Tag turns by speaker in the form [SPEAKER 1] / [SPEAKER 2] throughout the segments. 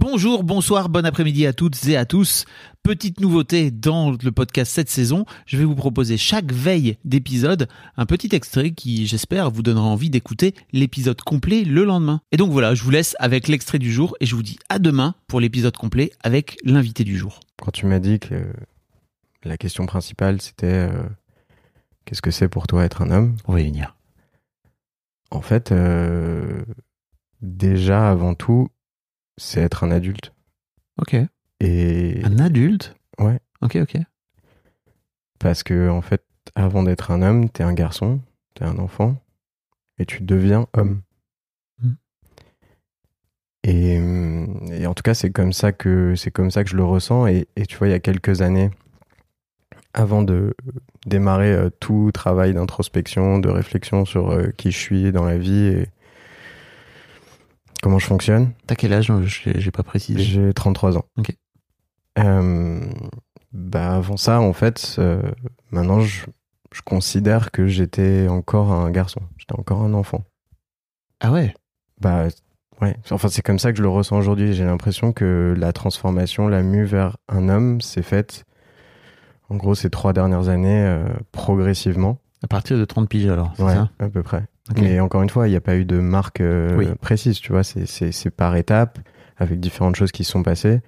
[SPEAKER 1] Bonjour, bonsoir, bon après-midi à toutes et à tous. Petite nouveauté dans le podcast cette saison, je vais vous proposer chaque veille d'épisode un petit extrait qui, j'espère, vous donnera envie d'écouter l'épisode complet le lendemain. Et donc voilà, je vous laisse avec l'extrait du jour et je vous dis à demain pour l'épisode complet avec l'invité du jour.
[SPEAKER 2] Quand tu m'as dit que la question principale c'était euh, qu'est-ce que c'est pour toi être un homme?
[SPEAKER 1] On va y venir.
[SPEAKER 2] En fait, euh, déjà avant tout, c'est être un adulte.
[SPEAKER 1] Ok.
[SPEAKER 2] Et
[SPEAKER 1] Un adulte?
[SPEAKER 2] Ouais,
[SPEAKER 1] Ok, ok.
[SPEAKER 2] parce que en fait, avant d'être un homme, t'es un garçon, t'es un enfant, et tu deviens homme.
[SPEAKER 1] Mm.
[SPEAKER 2] Et, et en tout cas, c'est comme ça que c'est comme ça que je le ressens. Et, et tu vois, il y a quelques années, avant de démarrer euh, tout travail d'introspection, de réflexion sur euh, qui je suis dans la vie et comment je fonctionne,
[SPEAKER 1] T'as quel âge? J'ai pas précisé.
[SPEAKER 2] j'ai 33 ans.
[SPEAKER 1] Ok.
[SPEAKER 2] Euh, bah avant ça, en fait, euh, maintenant, je, je considère que j'étais encore un garçon. J'étais encore un enfant.
[SPEAKER 1] Ah ouais?
[SPEAKER 2] Bah ouais. Enfin, c'est comme ça que je le ressens aujourd'hui. J'ai l'impression que la transformation, la mue vers un homme, s'est faite, en gros, ces trois dernières années, euh, progressivement.
[SPEAKER 1] À partir de 30 piges alors, c'est
[SPEAKER 2] Ouais,
[SPEAKER 1] ça?
[SPEAKER 2] à peu près. Mais encore une fois, il n'y a pas eu de marque euh,
[SPEAKER 1] Oui.
[SPEAKER 2] précise, tu vois. C'est- par étapes, avec différentes choses qui se sont passées.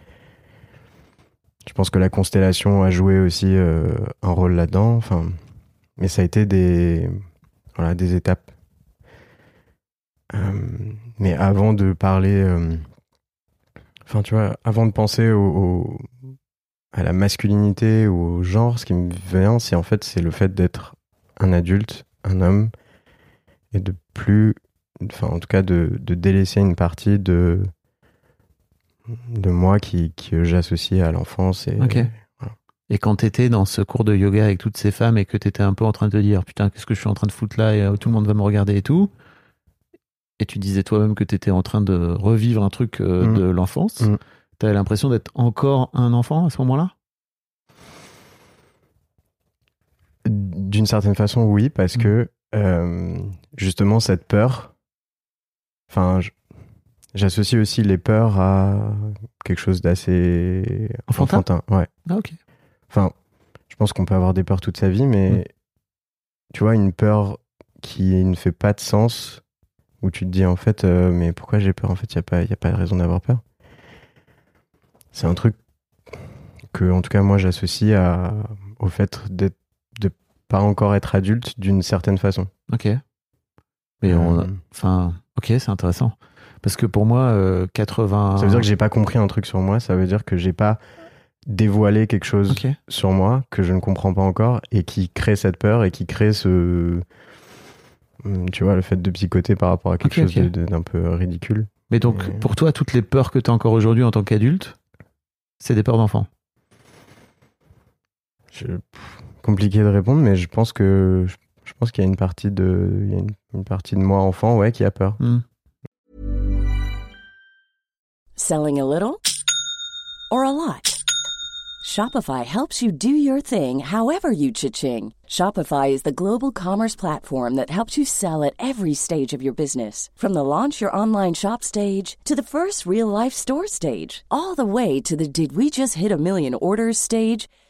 [SPEAKER 2] Je pense que la constellation a joué aussi euh, un rôle là-dedans. Enfin, mais ça a été des, voilà, des étapes. Euh, mais avant de parler, enfin, tu vois, avant de penser au, au- à la masculinité ou au genre, ce qui me vient, c'est en fait, c'est le fait d'être un adulte, un homme, et de plus, enfin en tout cas de, de délaisser une partie de de moi qui, que j'associe à l'enfance et.
[SPEAKER 1] Et quand t'étais dans ce cours de yoga avec toutes ces femmes et que t'étais un peu en train de te dire putain qu'est-ce que je suis en train de foutre là et euh, tout le monde va me regarder et tout, et tu disais toi-même que t'étais en train de revivre un truc euh,
[SPEAKER 2] Mm.
[SPEAKER 1] de l'enfance,
[SPEAKER 2] Mm.
[SPEAKER 1] t'avais l'impression d'être encore un enfant à ce moment-là?
[SPEAKER 2] D'une certaine façon oui parce
[SPEAKER 1] Mm.
[SPEAKER 2] que euh, justement cette peur enfin j'associe aussi les peurs à quelque chose d'assez
[SPEAKER 1] Enfantin
[SPEAKER 2] ouais
[SPEAKER 1] Ah ok.
[SPEAKER 2] enfin je pense qu'on peut avoir des peurs toute sa vie mais
[SPEAKER 1] Mm.
[SPEAKER 2] tu vois une peur qui ne fait pas de sens où tu te dis en fait euh, mais pourquoi j'ai peur en fait il y a pas y a pas de raison d'avoir peur c'est un truc que en tout cas moi j'associe au fait d'être de pas encore être adulte d'une certaine façon
[SPEAKER 1] Ok. Mais on,
[SPEAKER 2] Euh,
[SPEAKER 1] enfin, ok, c'est intéressant. Parce que pour moi, euh, 80.
[SPEAKER 2] ça veut dire que j'ai pas compris un truc sur moi ça veut dire que j'ai pas dévoilé quelque chose sur moi que je ne comprends pas encore et qui crée cette peur et qui crée ce hum, tu vois le fait de psychoter par rapport à quelque chose d'un peu ridicule
[SPEAKER 1] Mais donc,
[SPEAKER 2] Et-
[SPEAKER 1] pour toi, toutes les peurs que t'as encore aujourd'hui en tant qu'adulte, c'est des peurs d'enfant?
[SPEAKER 2] Je- compliqué de répondre mais je pense que je, je pense qu'il y a une partie de il y a une, une partie de moi enfant ouais qui a peur
[SPEAKER 1] Hmm.
[SPEAKER 3] Selling a little or a lot? Shopify helps you do your thing however you cha-ching. Shopify is the global commerce platform that helps you sell at every stage of your business. From the launch your online shop stage to the first real life store stage, all the way to the did we just hit a million orders stage.